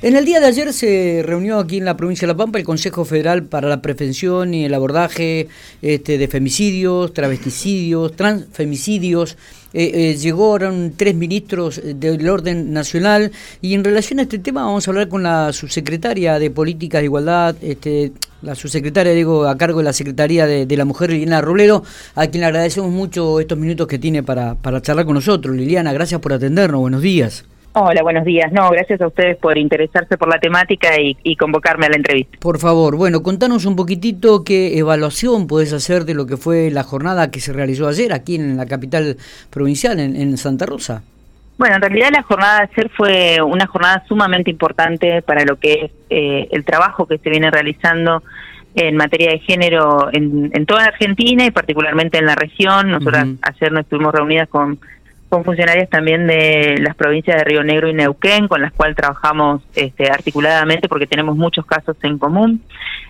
En el día de ayer se reunió aquí en la provincia de La Pampa el Consejo Federal para la Prevención y el Abordaje este, de Femicidios, Travesticidios, Transfemicidios. Eh, eh, llegaron tres ministros del orden nacional y en relación a este tema vamos a hablar con la subsecretaria de Políticas de Igualdad, este, la subsecretaria, digo, a cargo de la Secretaría de, la Mujer, Liliana Rolero, a quien le agradecemos mucho estos minutos que tiene para, para charlar con nosotros. Liliana, gracias por atendernos, buenos días. Hola, buenos días. No, gracias a ustedes por interesarse por la temática y, convocarme a la entrevista. Por favor, bueno, contanos un poquitito qué evaluación puedes hacer de lo que fue la jornada que se realizó ayer aquí en la capital provincial, en, Santa Rosa. Bueno, en realidad la jornada de ayer fue una jornada sumamente importante para lo que es eh, el trabajo que se viene realizando en materia de género en, toda la Argentina y particularmente en la región. Nosotras ayer nos estuvimos reunidas con con funcionarias también de las provincias de Río Negro y Neuquén, con las cuales trabajamos este, articuladamente porque tenemos muchos casos en común.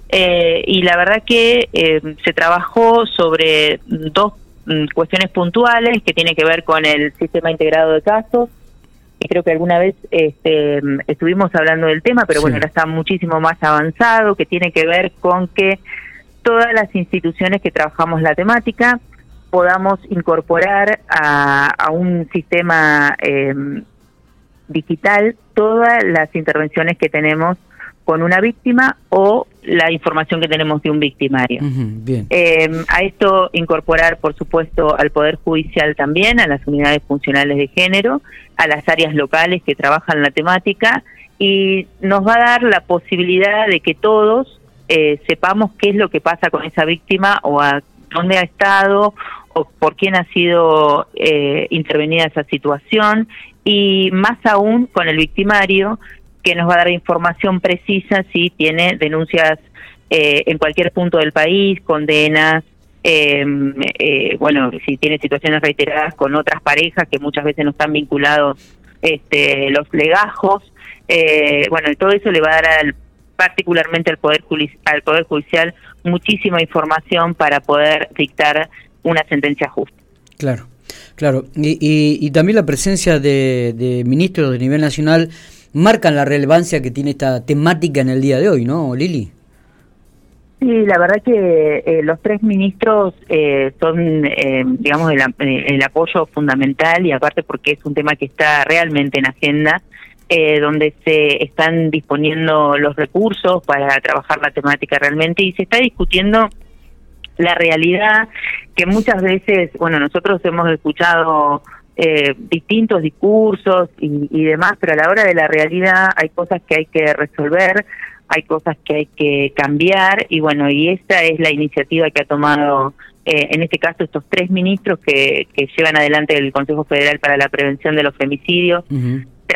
Eh, y la verdad que eh, se trabajó sobre dos mm, cuestiones puntuales que tienen que ver con el sistema integrado de casos. Y creo que alguna vez este, estuvimos hablando del tema, pero bueno, ahora está muchísimo más avanzado, que tiene que ver con que todas las instituciones que trabajamos la temática, podamos incorporar a, un sistema em, digital todas las intervenciones que tenemos con una víctima o la información que tenemos de un victimario. Em, a esto incorporar, por supuesto, al Poder Judicial también, a las unidades funcionales de género, a las áreas locales que trabajan la temática y nos va a dar la posibilidad de que todos eh, sepamos qué es lo que pasa con esa víctima o a dónde ha estado por quién ha sido eh, intervenida esa situación y más aún con el victimario que nos va a dar información precisa si tiene denuncias eh, en cualquier punto del país, condenas, em, eh, bueno, si tiene situaciones reiteradas con otras parejas que muchas veces no están vinculados este, los legajos, bueno, todo eso le va a dar al, particularmente al poder, al poder Judicial muchísima información para poder dictar una sentencia justa. Claro, claro. Y, también la presencia de, ministros de nivel nacional marcan la relevancia que tiene esta temática en el día de hoy, ¿no, Lili? Sí, la verdad que eh, los tres ministros eh, son, eh, digamos, el, el, apoyo fundamental y aparte porque es un tema que está realmente en agenda, donde se están disponiendo los recursos para trabajar la temática realmente y se está discutiendo la realidad que muchas veces, bueno, nosotros hemos escuchado eh, distintos discursos y, demás, pero a la hora de la realidad hay cosas que hay que resolver, hay cosas que hay que cambiar y bueno, y esta es la iniciativa que ha tomado eh, en este caso estos tres ministros que, que llevan adelante el Consejo Federal para la Prevención de los Femicidios,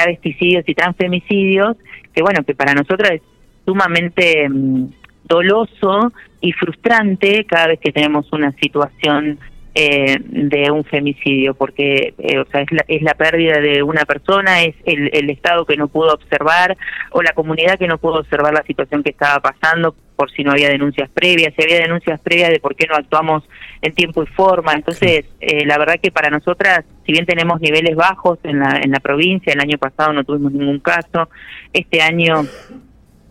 Travesticidios y Transfemicidios, que bueno, que para nosotros es sumamente... Mm, doloso y frustrante cada vez que tenemos una situación eh, de un femicidio, porque eh, o sea, es, la, es la pérdida de una persona, es el, el Estado que no pudo observar o la comunidad que no pudo observar la situación que estaba pasando por si no había denuncias previas, si había denuncias previas de por qué no actuamos en tiempo y forma. Entonces, eh, la verdad que para nosotras, si bien tenemos niveles bajos en la, en la provincia, el año pasado no tuvimos ningún caso, este año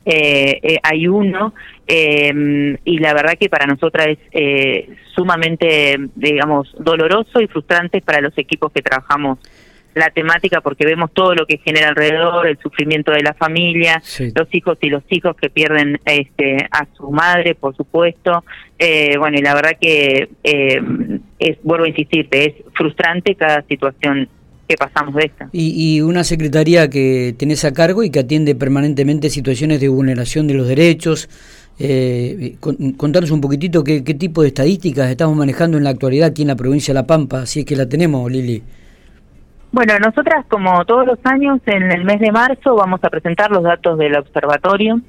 eh, eh, hay uno eh, y la verdad que para nosotras es eh, sumamente, digamos, doloroso y frustrante para los equipos que trabajamos la temática porque vemos todo lo que genera alrededor, el sufrimiento de la familia, los hijos y los hijos que pierden este, a su madre, por supuesto. Eh, bueno, y la verdad que eh, es, vuelvo a insistirte, es frustrante cada situación pasamos de esta. Y, una secretaría que tenés a cargo y que atiende permanentemente situaciones de vulneración de los derechos. Eh, contanos un poquitito qué, tipo de estadísticas estamos manejando en la actualidad aquí en la provincia de La Pampa, si es que la tenemos, Lili. Bueno, nosotras como todos los años en el mes de marzo vamos a presentar los datos del observatorio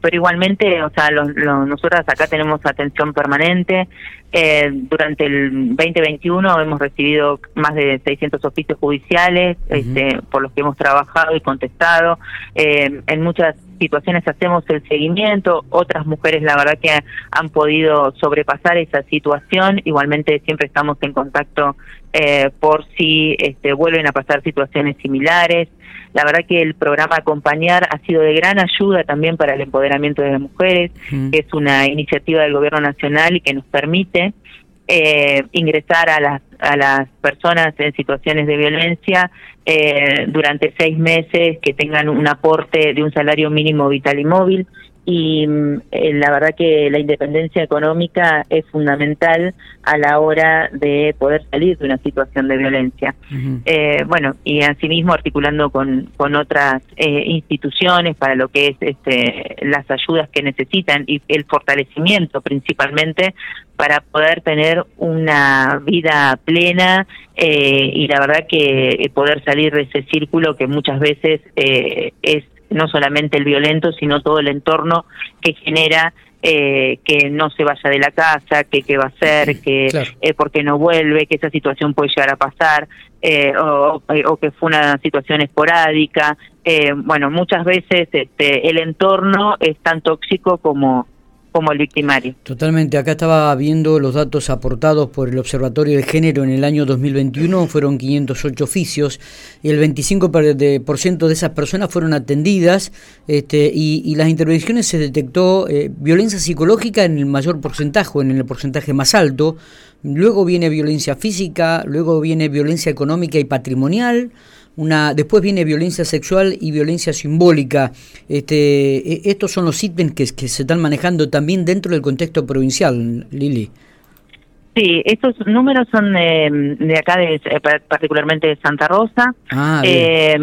pero igualmente, o sea, los, nosotras acá tenemos atención permanente. Eh, durante el 2021 hemos recibido más de 600 oficios judiciales este, por los que hemos trabajado y contestado. Eh, en muchas situaciones hacemos el seguimiento, otras mujeres la verdad que han podido sobrepasar esa situación, igualmente siempre estamos en contacto eh, por si este, vuelven a pasar situaciones similares. La verdad que el programa Acompañar ha sido de gran ayuda también para el empoderamiento de las mujeres, que es una iniciativa del Gobierno Nacional y que nos permite eh, ingresar a las, a las personas en situaciones de violencia eh, durante seis meses, que tengan un aporte de un salario mínimo vital y móvil, y mm, eh, la verdad que la independencia económica es fundamental a la hora de poder salir de una situación de violencia. eh, bueno, y asimismo articulando con, con otras eh, instituciones para lo que es este, las ayudas que necesitan y el fortalecimiento principalmente para poder tener una vida plena eh, y la verdad que poder salir de ese círculo que muchas veces eh, es no solamente el violento, sino todo el entorno que genera eh, que no se vaya de la casa, que qué va a hacer, que eh, porque no vuelve, que esa situación puede llegar a pasar, eh, o, o, que fue una situación esporádica. Eh, bueno, muchas veces este, el entorno es tan tóxico como como el victimario. Totalmente, acá estaba viendo los datos aportados por el Observatorio de Género. En el año 2021, fueron 508 oficios y el 25% de, esas personas fueron atendidas este, y, y las intervenciones se detectó eh, violencia psicológica en el mayor porcentaje, en el porcentaje más alto, luego viene violencia física, luego viene violencia económica y patrimonial, una después viene violencia sexual y violencia simbólica. Este, estos son los ítems que, que se están manejando también dentro del contexto provincial, Lili. Sí, estos números son de, de acá, de, particularmente de Santa Rosa. Ah, eh,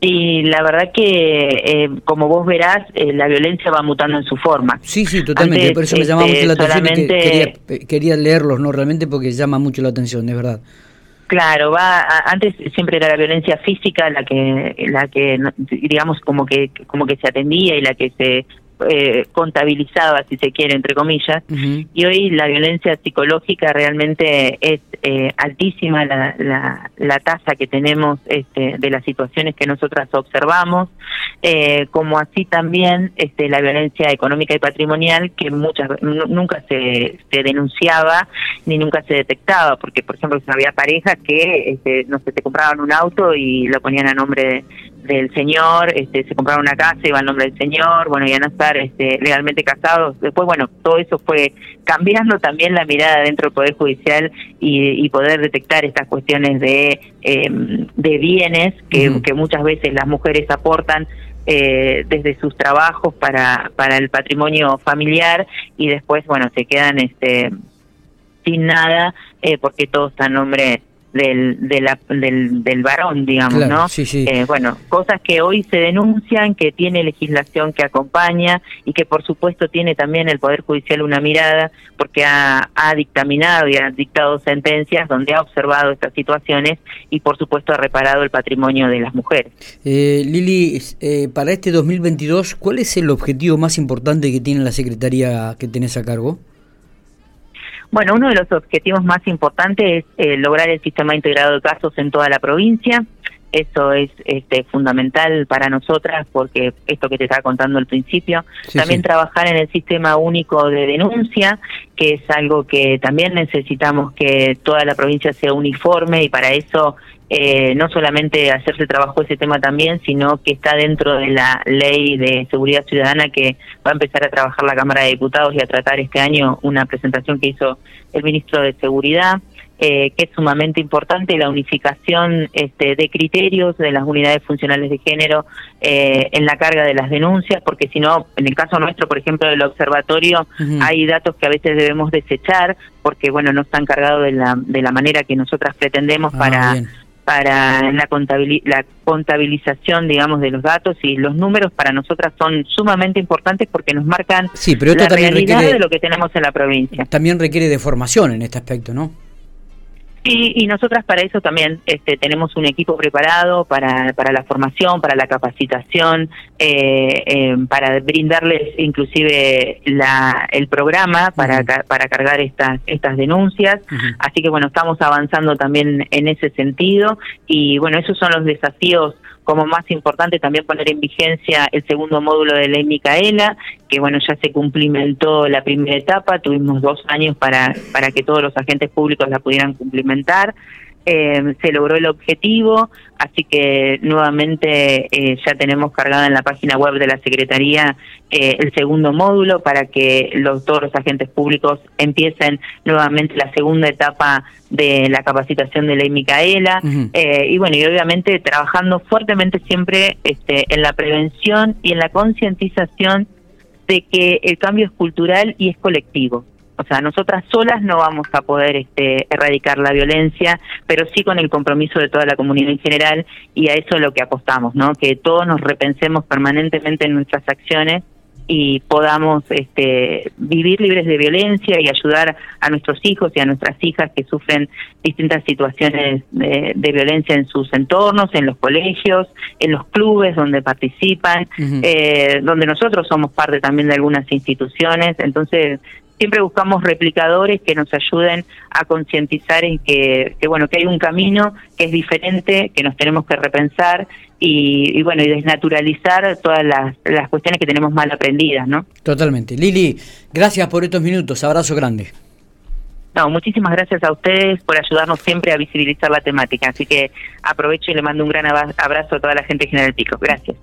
y la verdad que, eh, como vos verás, eh, la violencia va mutando en su forma. Sí, sí, totalmente. Antes, Por eso me llamaba este, mucho la atención. Solamente... quería, quería leerlos, ¿no? Realmente porque llama mucho la atención, de verdad. Claro, va antes siempre era la violencia física la que la que digamos como que como que se atendía y la que se eh, contabilizaba, si se quiere, entre comillas, uh -huh. y hoy la violencia psicológica realmente es eh, altísima la, la, la, tasa que tenemos este, de las situaciones que nosotras observamos, eh, como así también este, la violencia económica y patrimonial que muchas nunca se, se denunciaba ni nunca se detectaba, porque por ejemplo había parejas que este, no sé, te compraban un auto y lo ponían a nombre de, del señor, este, se compraron una casa, iba al nombre del señor, bueno, iban a estar este, legalmente casados. Después, bueno, todo eso fue cambiando también la mirada dentro del Poder Judicial y, y poder detectar estas cuestiones de, eh, de bienes que, que muchas veces las mujeres aportan eh, desde sus trabajos para, para el patrimonio familiar y después, bueno, se quedan este sin nada eh, porque todo está a nombre del, de la, del, del varón, digamos, claro, ¿no? Sí, sí. Eh, bueno, cosas que hoy se denuncian, que tiene legislación que acompaña y que por supuesto tiene también el Poder Judicial una mirada porque ha, ha dictaminado y ha dictado sentencias donde ha observado estas situaciones y por supuesto ha reparado el patrimonio de las mujeres. Eh, Lili, eh, para este 2022, ¿cuál es el objetivo más importante que tiene la Secretaría que tenés a cargo? Bueno, uno de los objetivos más importantes es eh, lograr el sistema integrado de casos en toda la provincia. Eso es este, fundamental para nosotras porque esto que te estaba contando al principio. Sí, también sí. trabajar en el sistema único de denuncia, que es algo que también necesitamos que toda la provincia sea uniforme y para eso eh, no solamente hacerse trabajo ese tema también, sino que está dentro de la ley de seguridad ciudadana que va a empezar a trabajar la Cámara de Diputados y a tratar este año una presentación que hizo el ministro de Seguridad. Eh, que es sumamente importante la unificación este, de criterios de las unidades funcionales de género eh, en la carga de las denuncias, porque si no, en el caso nuestro, por ejemplo, del observatorio, uh -huh. hay datos que a veces debemos desechar porque, bueno, no están cargados de la, de la manera que nosotras pretendemos ah, para... Bien para la, contabiliz la contabilización, digamos, de los datos y los números para nosotras son sumamente importantes porque nos marcan sí, pero la también realidad requiere, de lo que tenemos en la provincia. También requiere de formación en este aspecto, ¿no? Y, y nosotras para eso también este, tenemos un equipo preparado para, para la formación, para la capacitación, eh, eh, para brindarles inclusive la, el programa para, uh -huh. para cargar estas, estas denuncias. Uh -huh. Así que bueno, estamos avanzando también en ese sentido y bueno, esos son los desafíos como más importante también poner en vigencia el segundo módulo de ley Micaela, que bueno, ya se cumplimentó la primera etapa, tuvimos dos años para, para que todos los agentes públicos la pudieran cumplimentar. Eh, se logró el objetivo, así que nuevamente eh, ya tenemos cargada en la página web de la Secretaría eh, el segundo módulo para que los, todos los agentes públicos empiecen nuevamente la segunda etapa de la capacitación de ley Micaela y bueno, y obviamente trabajando fuertemente siempre este, en la prevención y en la concientización de que el cambio es cultural y es colectivo. O sea, nosotras solas no vamos a poder este, erradicar la violencia, pero sí con el compromiso de toda la comunidad en general y a eso es lo que apostamos, ¿no? Que todos nos repensemos permanentemente en nuestras acciones y podamos este, vivir libres de violencia y ayudar a nuestros hijos y a nuestras hijas que sufren distintas situaciones de, violencia en sus entornos, en los colegios, en los clubes donde participan, eh, donde nosotros somos parte también de algunas instituciones. Entonces, siempre buscamos replicadores que nos ayuden a concientizar en que, bueno que hay un camino que es diferente que nos tenemos que repensar y, bueno y desnaturalizar todas las, las, cuestiones que tenemos mal aprendidas no totalmente Lili gracias por estos minutos abrazo grande no, muchísimas gracias a ustedes por ayudarnos siempre a visibilizar la temática. Así que aprovecho y le mando un gran abrazo a toda la gente de General Pico. Gracias.